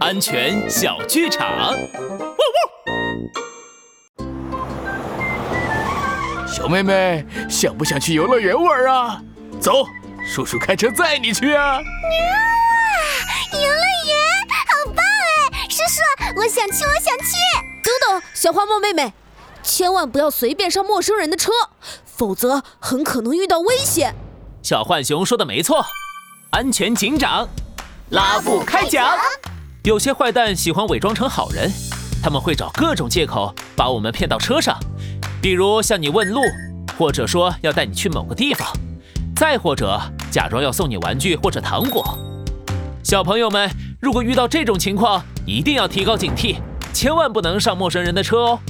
安全小剧场。小妹妹，想不想去游乐园玩啊？走，叔叔开车载你去啊！游乐园好棒哎！叔叔，我想去，我想去。等等，小花猫妹妹，千万不要随便上陌生人的车，否则很可能遇到危险。小浣熊说的没错，安全警长拉布开讲。有些坏蛋喜欢伪装成好人，他们会找各种借口把我们骗到车上，比如向你问路，或者说要带你去某个地方，再或者假装要送你玩具或者糖果。小朋友们，如果遇到这种情况，一定要提高警惕，千万不能上陌生人的车哦。